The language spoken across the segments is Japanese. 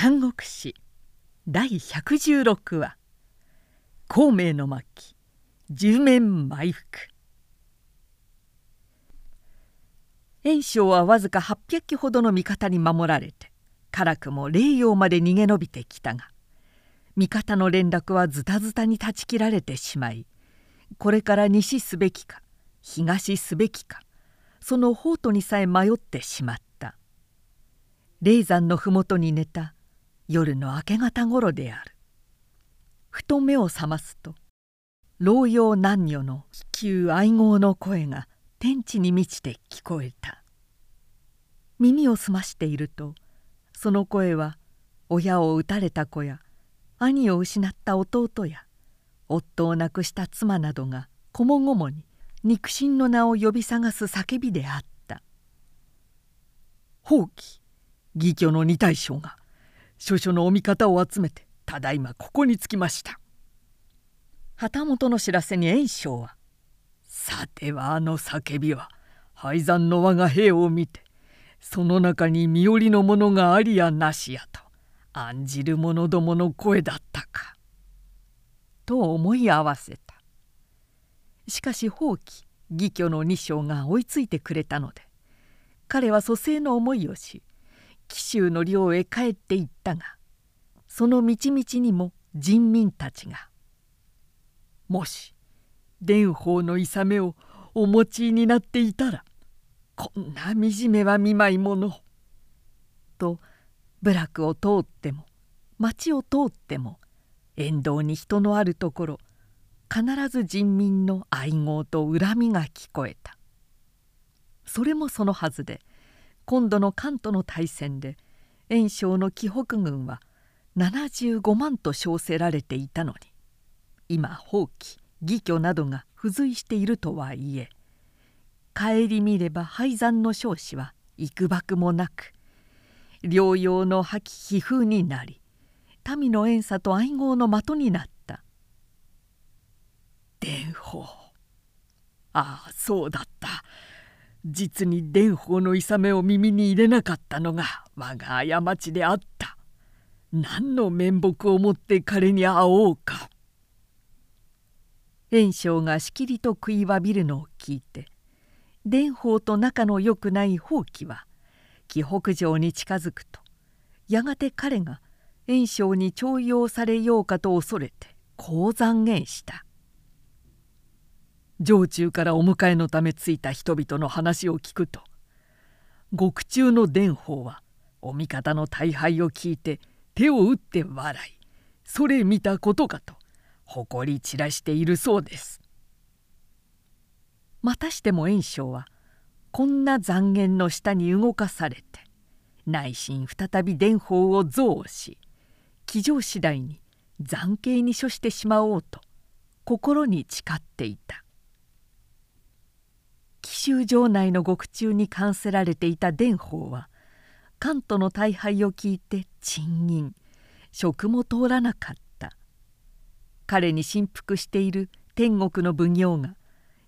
三国志。第116話「孔明の巻十面埋伏」袁紹はわずか800機ほどの味方に守られて辛くも霊陽まで逃げ延びてきたが味方の連絡はズタズタに断ち切られてしまいこれから西すべきか東すべきかその宝都にさえ迷ってしまった。霊山の麓に寝た夜の明け方ごろである。ふと目を覚ますと老幼男女の旧愛号の声が天地に満ちて聞こえた。耳を澄ましているとその声は親を撃たれた子や兄を失った弟や夫を亡くした妻などがこもごもに肉親の名を呼び探す叫びであった「放棄義挙の二大将が諸々のお味方を集めてただいまここに着きました」旗本の知らせに袁紹は「さてはあの叫びは廃山の我が兵を見てその中に身寄りの者がありやなしやと案じる者どもの声だったか」と思い合わせた。しかし放棄義挙の二将が追いついてくれたので彼は蘇生の思いをし紀州の領へ帰っていったがその道々にも人民たちが「もし蓮舫の諌めをお持ちになっていたらこんな惨めは見舞いもの」と部落を通っても町を通っても沿道に人のあるところ必ず人民の愛号と恨みが聞こえた。それもそのはずで今度の関東の大戦で袁紹の紀北軍は75万と称せられていたのに今放棄義挙などが付随しているとはいえ顧みれば廃山の少子は幾ばくもなく療養の破棄皮膚になり民の怨嗟と愛号の的になった。蓮舫ああそうだった。実に蓮舫の諌めを耳に入れなかったのが我が過ちであった。何の面目をもって彼に会おうか。袁紹がしきりと食いわびるのを聞いて蓮舫と仲の良くない宝器は紀北城に近づくとやがて彼が袁紹に重用されようかと恐れてこう残言した。城中からお迎えのため着いた人々の話を聞くと獄中の蓮舫はお味方の大敗を聞いて手を打って笑いそれ見たことかと誇り散らしているそうです。またしても袁紹はこんな残言の下に動かされて内心再び蓮舫を憎悪し騎乗次第に残刑に処してしまおうと心に誓っていた州城内の獄中に監せられていた蓮舫は関東の大敗を聞いて賃金職も通らなかった。彼に振幅している天国の奉行が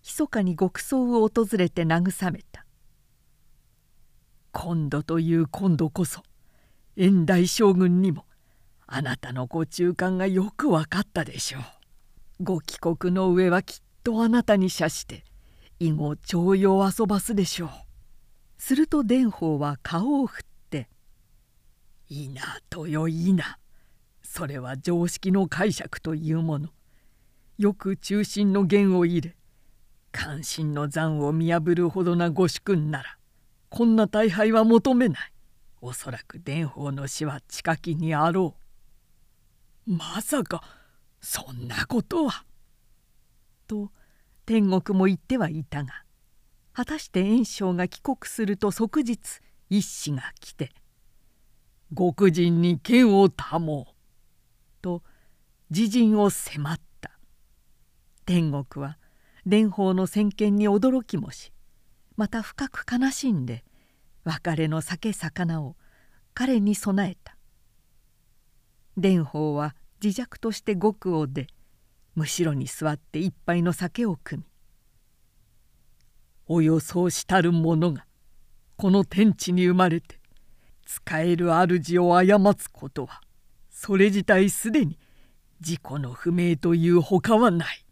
密かに極葬を訪れて慰めた。今度という今度こそ遠大将軍にもあなたのご中間がよく分かったでしょう。ご帰国の上はきっとあなたに謝して以後徴用遊ばすでしょうすると蓮舫は顔を振って「いいな豊いいな。それは常識の解釈というもの。よく中心の弦を入れ関心の残を見破るほどなご主君ならこんな大敗は求めない。おそらく蓮舫の死は近きにあろう。まさかそんなことは。と天国も言ってはいたが果たして袁紹が帰国すると即日一子が来て「極人に剣を保う」と自陣を迫った。天国は蓮舫の先見に驚きもしまた深く悲しんで別れの酒魚を彼に備えた。蓮舫は自弱として獄を出むしろに座って一杯の酒を汲みおよそしたる者がこの天地に生まれて使える主を過つことはそれ自体すでに自己の不明というほかはない。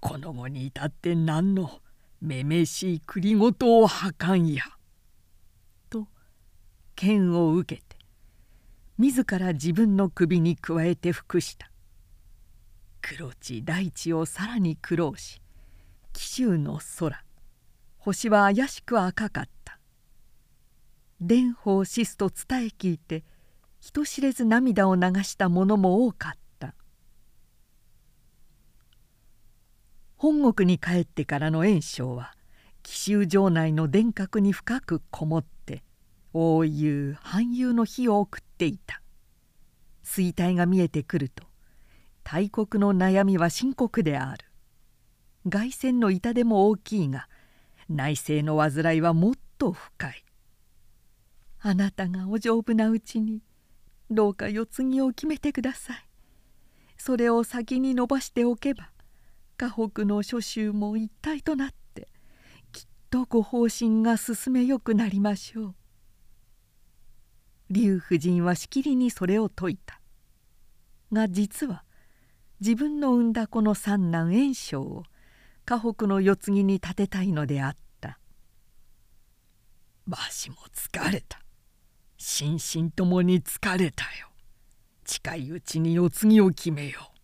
この後に至って何のめめしい栗ごとをはかんや。と剣を受けて自ら自分の首に加えて服した黒地大地をさらに苦労し紀州の空星は怪しく赤かった。蓮舫シスと伝え聞いて人知れず涙を流した者も多かった。本国に帰ってからの炎章は紀州城内の殿閣に深くこもって大遊繁遊の日を送っていた。衰退が見えてくると大国の悩みは深刻である。外戦の痛手も大きいが内政の患いはもっと深い。あなたがお丈夫なうちにどうか世継ぎを決めてください。それを先に伸ばしておけば河北の諸州も一体となってきっとご方針が進めよくなりましょう。劉夫人はしきりにそれを説いた。が実は自分の産んだ子の三男炎章を河北の世継ぎに立てたいのであった。わしも疲れた。心身ともに疲れたよ。近いうちに世継ぎを決めよう。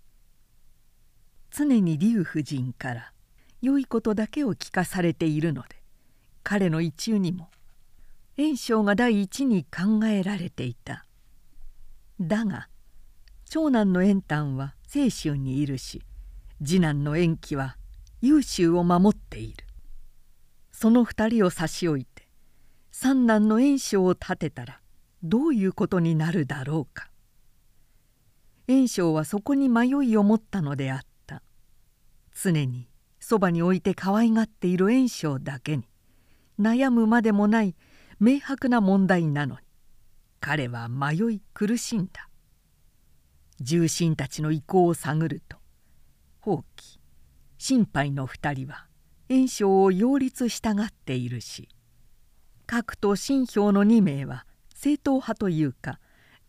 常に劉夫人から良いことだけを聞かされているので彼の一中にも炎章が第一に考えられていた。だが長男の円丹は清州にいるし次男の延期は優秀を守っている。その二人を差し置いて三男の炎章を立てたらどういうことになるだろうか。炎章はそこに迷いを持ったのであった。常にそばに置いて可愛がっている炎章だけに悩むまでもない明白な問題なのに彼は迷い苦しんだ。重臣たちの意向を探ると放棄心配の二人は炎章を擁立したがっているし核と新兵の2名は正統派というか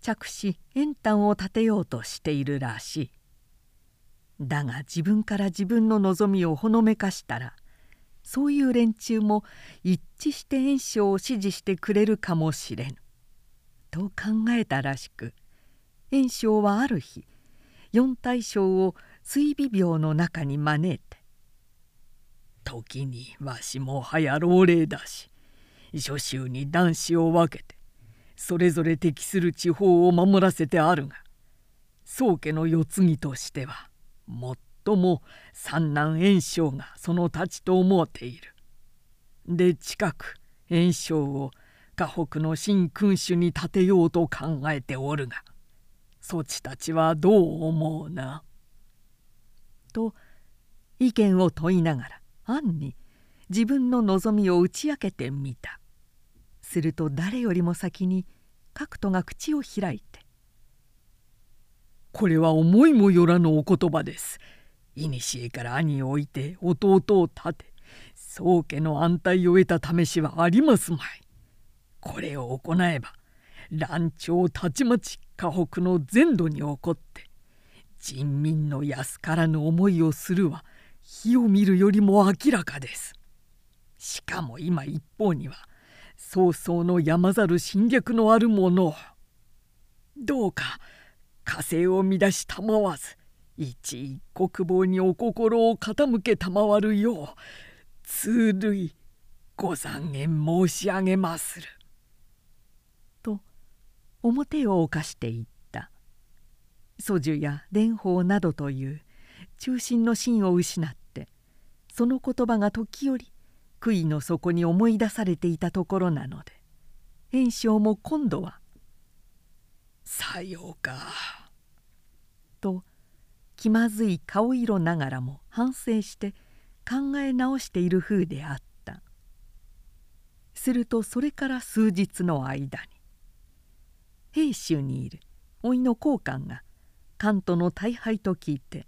着手円丹を立てようとしているらしい。だが自分から自分の望みをほのめかしたらそういう連中も一致して炎章を支持してくれるかもしれぬ。と考えたらしく炎章はある日四大将を水尾病の中に招いて「時にわしも早老齢だし諸州に男子を分けてそれぞれ適する地方を守らせてあるが宗家の世継ぎとしては最も三男炎章がその太刀と思っている。で近く炎章を河北の新君主に立てようと考えておるがそちたちはどう思うな?」と意見を問いながら暗に自分の望みを打ち明けてみたすると誰よりも先に角人が口を開いて「これは思いもよらぬお言葉です。いにしえから兄を置いて弟を立て宗家の安泰を得た試しはありますまい。これを行えば乱調たちまち河北の全土に起こって人民の安からぬ思いをするは火を見るよりも明らかです。しかも今一方には曹操の山ざる侵略のある者どうか火星を乱したまわず一一国防にお心を傾け賜るよう痛類ご残念申し上げまする。表を犯していった。祖樹や蓮舫などという中心の芯を失ってその言葉が時折杭の底に思い出されていたところなので炎章も今度は「さようか」と気まずい顔色ながらも反省して考え直している風であった。するとそれから数日の間に兵州にいる。甥の高官が関東の大敗と聞いて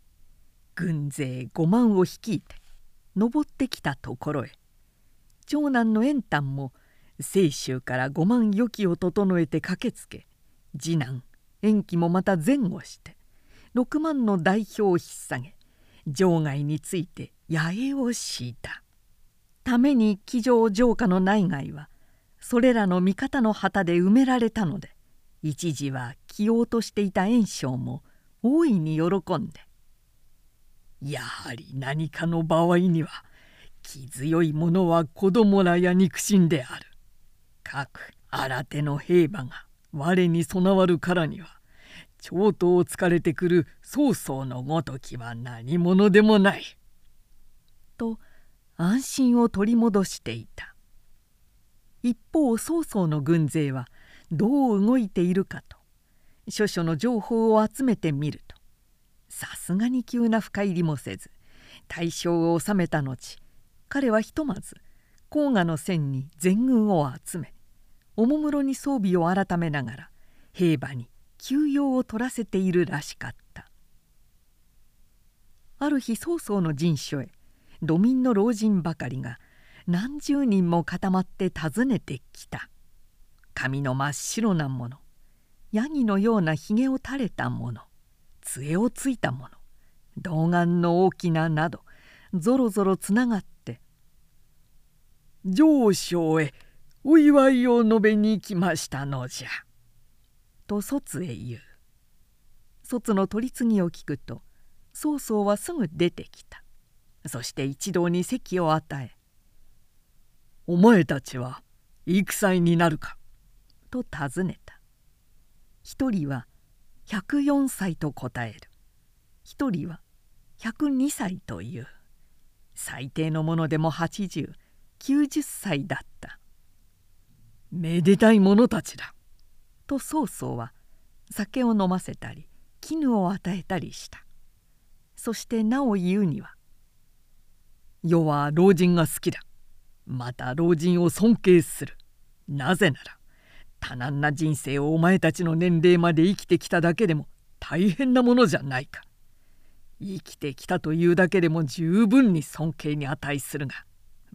軍勢5万を率いて登ってきたところへ長男の円丹も清州から5万余機を整えて駆けつけ次男延期もまた前後して6万の代表を引っ提げ場外について野営を敷いた。ために騎乗城下の内外はそれらの味方の旗で埋められたので一時は着ようとしていた袁紹も大いに喜んで「やはり何かの場合には気強い者は子供らや肉親である」各新手の兵馬が我に備わるからには長刀を疲れてくる曹操のごときは何者でもない。と安心を取り戻していた一方曹操の軍勢はどう動いているかと。諸々の情報を集めてみると。さすがに急な深入りもせず大将を収めた後彼はひとまず黄河の線に全軍を集めおもむろに装備を改めながら兵馬に休養を取らせているらしかった。ある日曹操の陣所へ土民の老人ばかりが何十人も固まって訪ねてきた。髪の真っ白なものヤギのようなひげを垂れたもの杖をついたもの童顔の大きななどぞろぞろつながって「上昇へお祝いを述べに来ましたのじゃ」と卒へ言う卒の取り次ぎを聞くと曹操はすぐ出てきたそして一同に席を与え「お前たちは戦になるか?」と尋ねた。一人は104歳と答える。一人は102歳という。最低のものでも8090歳だった。めでたい者たちだ。と曹操は酒を飲ませたり絹を与えたりした。そしてなお言うには「世は老人が好きだ。また老人を尊敬する。なぜなら多難な人生をお前たちの年齢まで生きてきただけでも大変なものじゃないか。生きてきたというだけでも十分に尊敬に値するが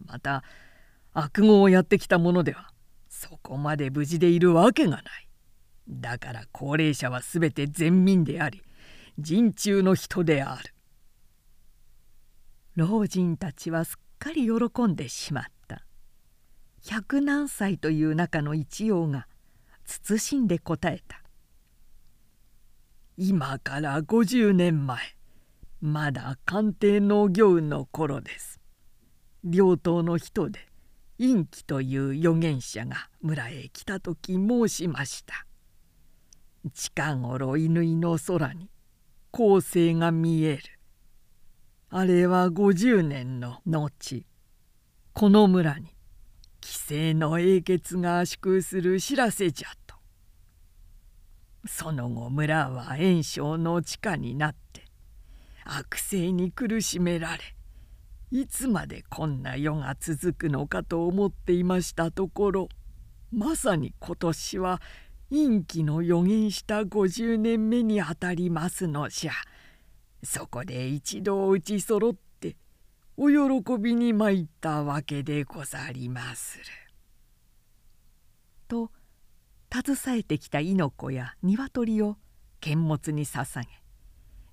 また悪語をやってきたものではそこまで無事でいるわけがない。だから高齢者は全て善民であり人中の人である。老人たちはすっかり喜んでしまった。百何歳という中の一葉が慎んで答えた。今から50年前まだ官邸農業の頃です。両党の人で陰気という預言者が村へ来た時申しました。近頃乾の空に光星が見える。あれは50年の後。この村に規制の英傑が祝する知らせじゃと。その後村は炎症の地下になって悪性に苦しめられいつまでこんな世が続くのかと思っていましたところまさに今年は陰気の予言した50年目にあたりますのじゃそこで一度打ちそろってお喜びに参ったわけでござりまする。と携えてきた猪子や鶏を剣物に捧げ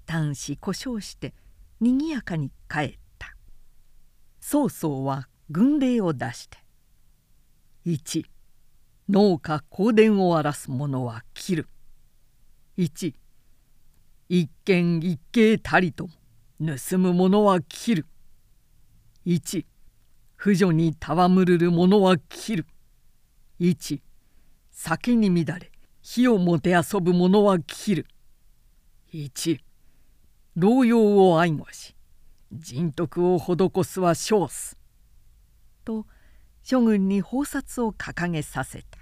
男子故障してにぎやかに帰った。曹操は軍令を出して1農家香典を荒らす者は切る。1一軒一軒たりとも盗む者は切る。1婦女に戯るる者は切る。1酒に乱れ火をもてあそぶ者は切る。1老用を愛護し人徳を施すは少す」と諸軍に宝札を掲げさせた。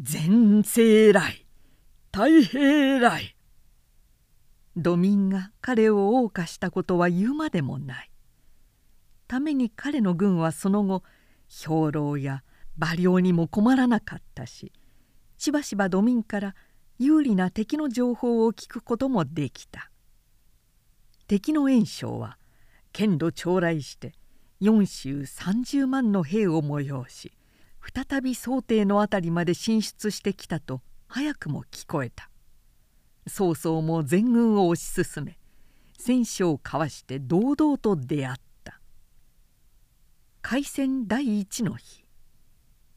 全世偉い太平偉い土民が彼を謳歌したことは言うまでもない。ために彼の軍はその後兵糧や馬猟にも困らなかったししばしば土民から有利な敵の情報を聞くこともできた。敵の袁紹は剣路長来して四州30万の兵を催し再び想定の辺りまで進出してきたと早くも聞こえた。曹操も全軍を推し進め戦勝を交わして堂々と出会った。開戦第一の日。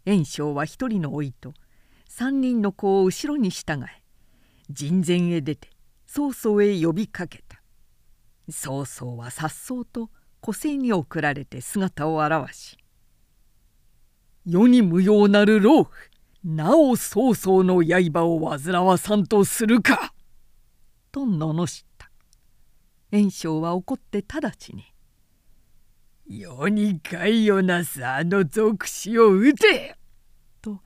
袁紹は一人の老いと三人の子を後ろに従え陣前へ出て曹操へ呼びかけた曹操はさっそうと湖西に送られて姿を現し「世に無用なる老夫なお曹操の刃を煩わさんとするか!」と罵った袁紹は怒って直ちに「世に害をなすあの賊子を撃て!」と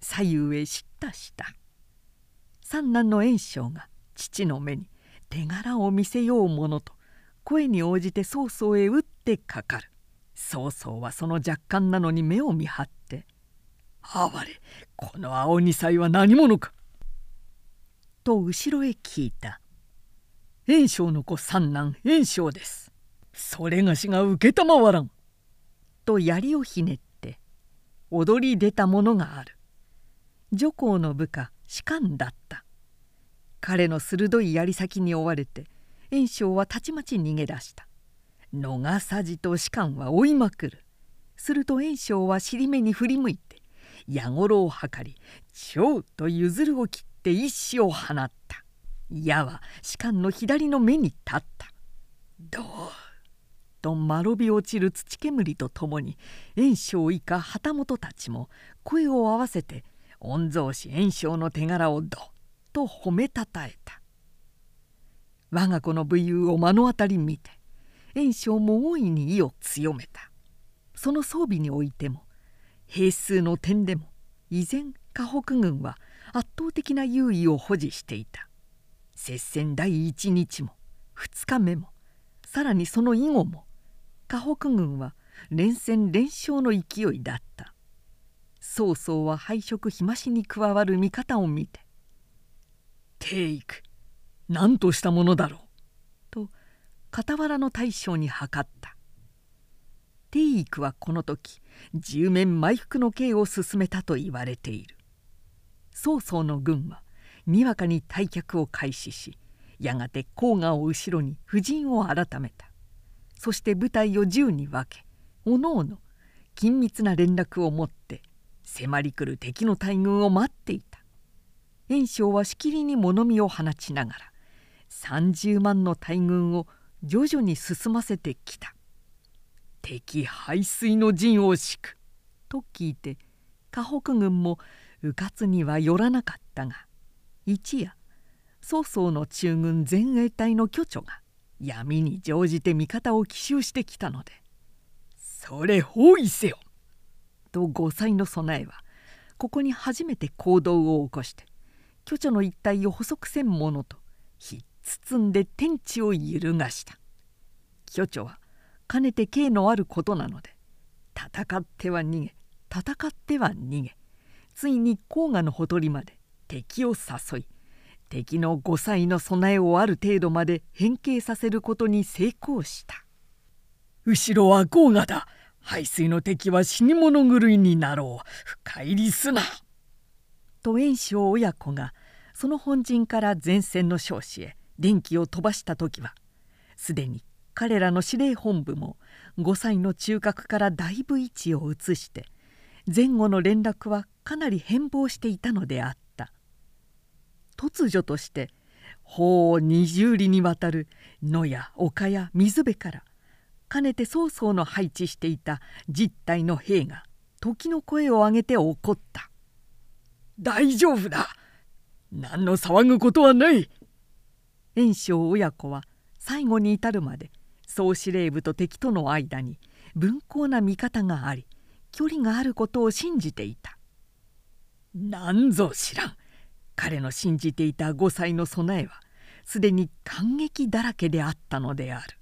左右へ叱咤した三男の袁紹が父の目に手柄を見せようものと声に応じて曹操へ打ってかかる曹操はその若干なのに目を見張って「哀れこの青二歳は何者か?」と後ろへ聞いた「袁紹の子三男袁紹です」「それがしが承らん」と槍をひねって踊り出たものがある。女皇の部下士官だった。彼の鋭い槍先に追われて袁紹はたちまち逃げ出した。野がさじと士官は追いまくる。すると袁紹は尻目に振り向いて矢頃を測り蝶と譲るを切って一矢を放った。矢は士官の左の目に立った。どうとまろび落ちる土煙とともに袁紹以下旗本たちも声を合わせて御曹司袁紹の手柄をどっと褒めたたえた。我が子の武勇を目の当たり見て袁紹も大いに意を強めた。その装備においても兵数の点でも依然河北軍は圧倒的な優位を保持していた。接戦第一日も2日目もさらにその以後も河北軍は連戦連勝の勢いだった。曹操は敗色日増しに加わる味方を見て「帝育何としたものだろう」と傍らの大将に諮った帝育はこの時十面埋伏の刑を進めたと言われている曹操の軍はにわかに退却を開始しやがて黄河を後ろに布陣を改めた。そして部隊を10に分けおのおの緊密な連絡を持って迫り来る敵の大軍を待っていた。袁紹はしきりに物見を放ちながら30万の大軍を徐々に進ませてきた。敵排水の陣を敷くと聞いて河北軍も迂闊には寄らなかったが一夜曹操の中軍前衛隊の巨著が闇に乗じて味方を奇襲してきたので「それ包囲せよ!」と5歳の備えはここに初めて行動を起こして巨著の一帯を捕捉せんものとひっ包んで天地を揺るがした巨著はかねて刑のあることなので戦っては逃げ戦っては逃げついに黄河のほとりまで敵を誘い敵の5歳の備えをある程度まで変形させることに成功した。後ろは黄河だ。排水の敵は死に物狂いになろう。深入りすな」と袁紹親子がその本陣から前線の少子へ電気を飛ばした時はすでに彼らの司令本部も5歳の中核からだいぶ位置を移して前後の連絡はかなり変貌していたのであった。突如として法を二十里にわたる野や丘や水辺からかねて曹操の配置していた実体の兵が時の声を上げて怒った「大丈夫だ。何の騒ぐことはない」袁紹親子は最後に至るまで総司令部と敵との間に分厚な見方があり距離があることを信じていた。なんぞ知らん。彼の信じていた5歳の備えはすでに感激だらけであったのである。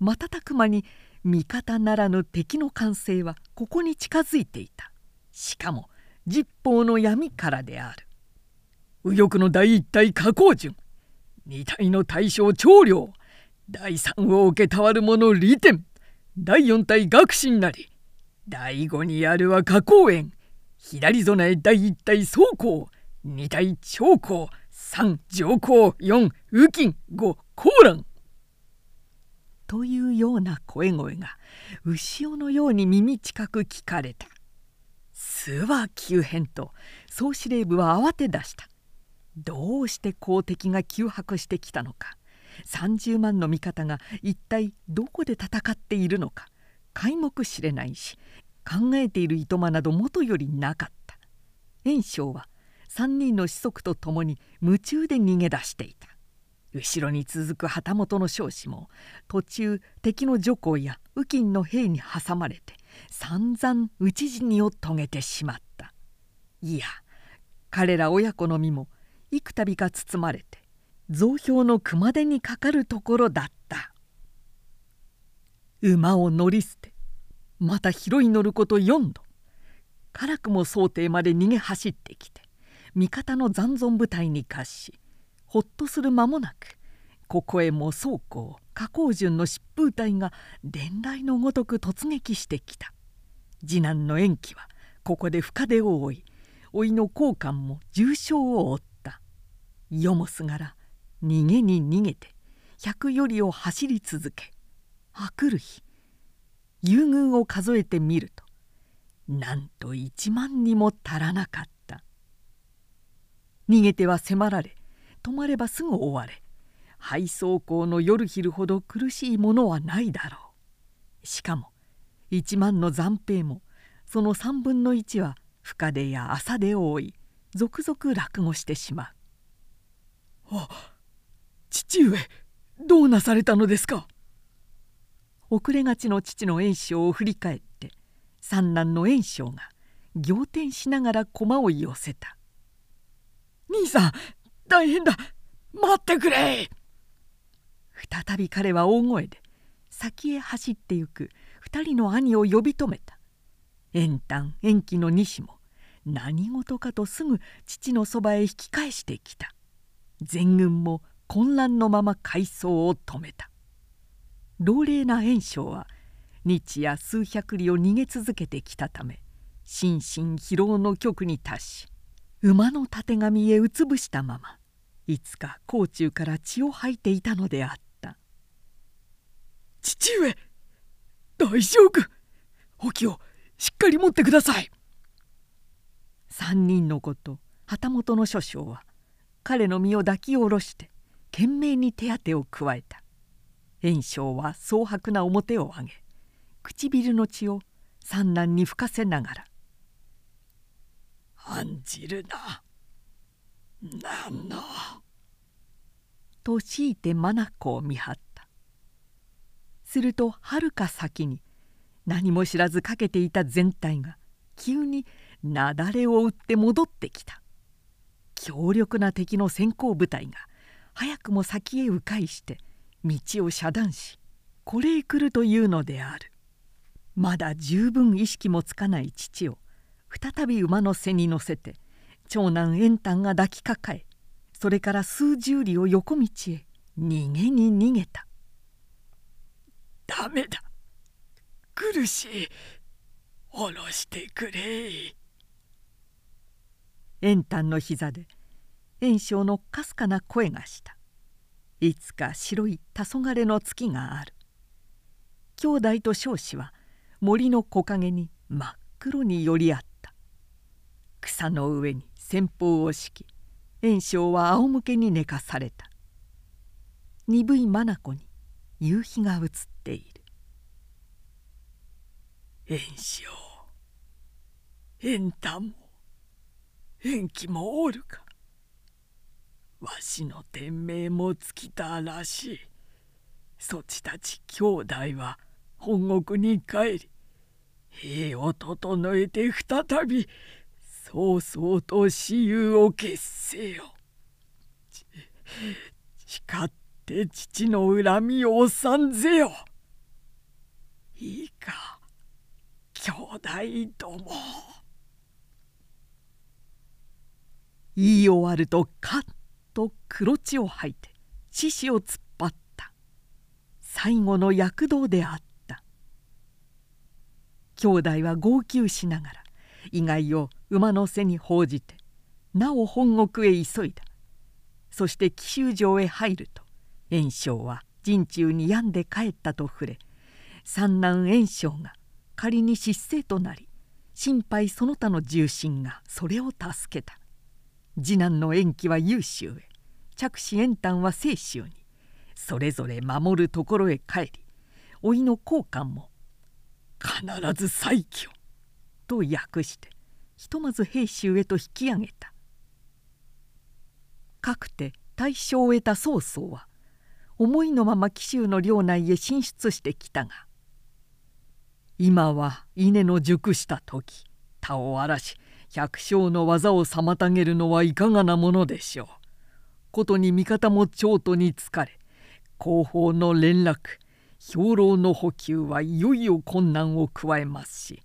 瞬く間に味方ならぬ敵の完成はここに近づいていたしかも十方の闇からである右翼の第一体加工順二体の大将長領第三を承る者利天第四体学心なり第五にあるは花公園左備え第一体走行二体長行三上行四雨金五高蘭というような声声が牛尾のように耳近く聞かれた。巣は急変と総司令部は慌て出した。どうして公敵が急迫してきたのか30万の味方が一体どこで戦っているのか皆目知れないし考えているいとまなどもとよりなかった袁紹は3人の子息と共に夢中で逃げ出していた。後ろに続く旗本の将士も途中敵の女皇や右近の兵に挟まれて散々討ち死にを遂げてしまった。いや彼ら親子の身も幾度か包まれて増票の熊手にかかるところだった。馬を乗り捨てまた広い乗ること4度。辛くも想定まで逃げ走ってきて味方の残存部隊に貸しほっとする間もなくここへも倉庫加工順の疾風隊が伝来のごとく突撃してきた。次男の延期はここで深手を負い甥の交換も重傷を負った。世もすがら逃げに逃げて百よりを走り続けあくる日優遇を数えてみるとなんと1万にも足らなかった。逃げては迫られ止まればすぐ追われ配送校の夜昼ほど苦しいものはないだろう。しかも1万の残兵もその3分の1は深手や朝出を追い続々落語してしまう。あ父上どうなされたのですか？遅れがちの父の炎章を振り返って三男の炎章が仰天しながら駒を寄せた「兄さん大変だ。待ってくれ!」再び彼は大声で先へ走ってゆく二人の兄を呼び止めた。延短延期の西も何事かとすぐ父のそばへ引き返してきた。全軍も混乱のまま回想を止めた。老齢な袁紹は日夜数百里を逃げ続けてきたため心身疲労の極に達し馬のたてがみへうつぶしたままいつか甲冑から血を吐いていたのであった。父上大将軍補給をしっかり持ってください。三人の子と旗本の諸将は彼の身を抱き下ろして懸命に手当てを加えた。炎章は蒼白な面を上げ唇の血を三男に吹かせながら「案じるな。なんの」と強いて眼を見張った。するとはるか先に何も知らずかけていた全体が急に雪崩を打って戻ってきた。強力な敵の先行部隊が早くも先へ迂回して道を遮断しこれへ来るというのである。まだ十分意識もつかない父を再び馬の背に乗せて長男円丹が抱きかかえそれから数十里を横道へ逃げに逃げた「ダメだ。苦しい。下ろしてくれ」円丹の膝で炎章のかすかな声がした。いつか白い黄昏の月がある。兄弟と少子は森の木陰に真っ黒に寄り合った。草の上に先方を敷き炎章は仰向けに寝かされた。鈍い眼に夕日が映っている。炎章炎太も延期もおるか。わしの天命も尽きたらしい。そちたち兄弟は本国に帰り兵を整えて再び早々と私有を決せよ誓って父の恨みを収んぜよいいか兄弟ども言い終わるとカッと黒血を吐いて獅子を突っ張った最後の躍動であ。った。。。。。。。。。。。。。。。。。。。。。。。。。。。。。。。。。。。。。。。。。。。。。。。。。。。。。。。。。。。。。。。。。。。。。。。。。。。。。。。。。。。。。。。。。。。。。。。。。。。。。。。。。。。。。。。。。。。。。。。。。。。。。。。。。。。。。。。。。兄弟は号泣しながら意外を馬の背に報じてなお本国へ急いだ。そして紀州城へ入ると袁紹は陣中に病んで帰ったと触れ三男袁紹が仮に失勢となり心配その他の重臣がそれを助けた。次男の延期は優秀へ。着手延旦は清州に。それぞれ守るところへ帰り甥の交換も「必ず再起を」と訳してひとまず兵州へと引き上げたかくて大勝を得た曹操は思いのまま紀州の領内へ進出してきたが今は稲の熟した時田を荒らし百姓の技を妨げるのはいかがなものでしょう。ことに味方も長途に疲れ後方の連絡兵糧の補給はいよいよ困難を加えますし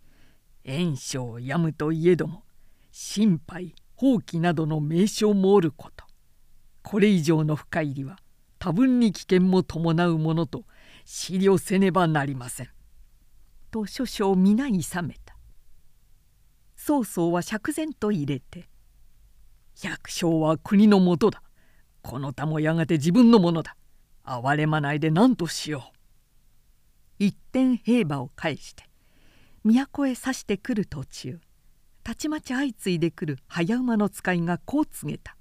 炎症やむといえども心配放棄などの名称もおること。これ以上の深入りは多分に危険も伴うものと思慮せねばなりません。と諸々皆勇めた。曹操は釈然と入れて「百姓は国のもとだ。この他もやがて自分のものだ。哀れまないで何としよう」一点兵馬を返して都へ指してくる途中たちまち相次いでくる早馬の使いがこう告げた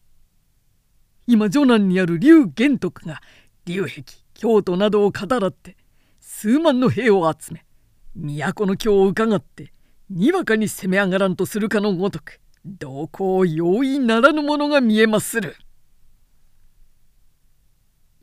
「今城南にある劉玄徳が竜壁京都などを語らって数万の兵を集め都の京を伺ってにわかに攻め上がらんとするかのごとくどこを容易ならぬものが見えまする。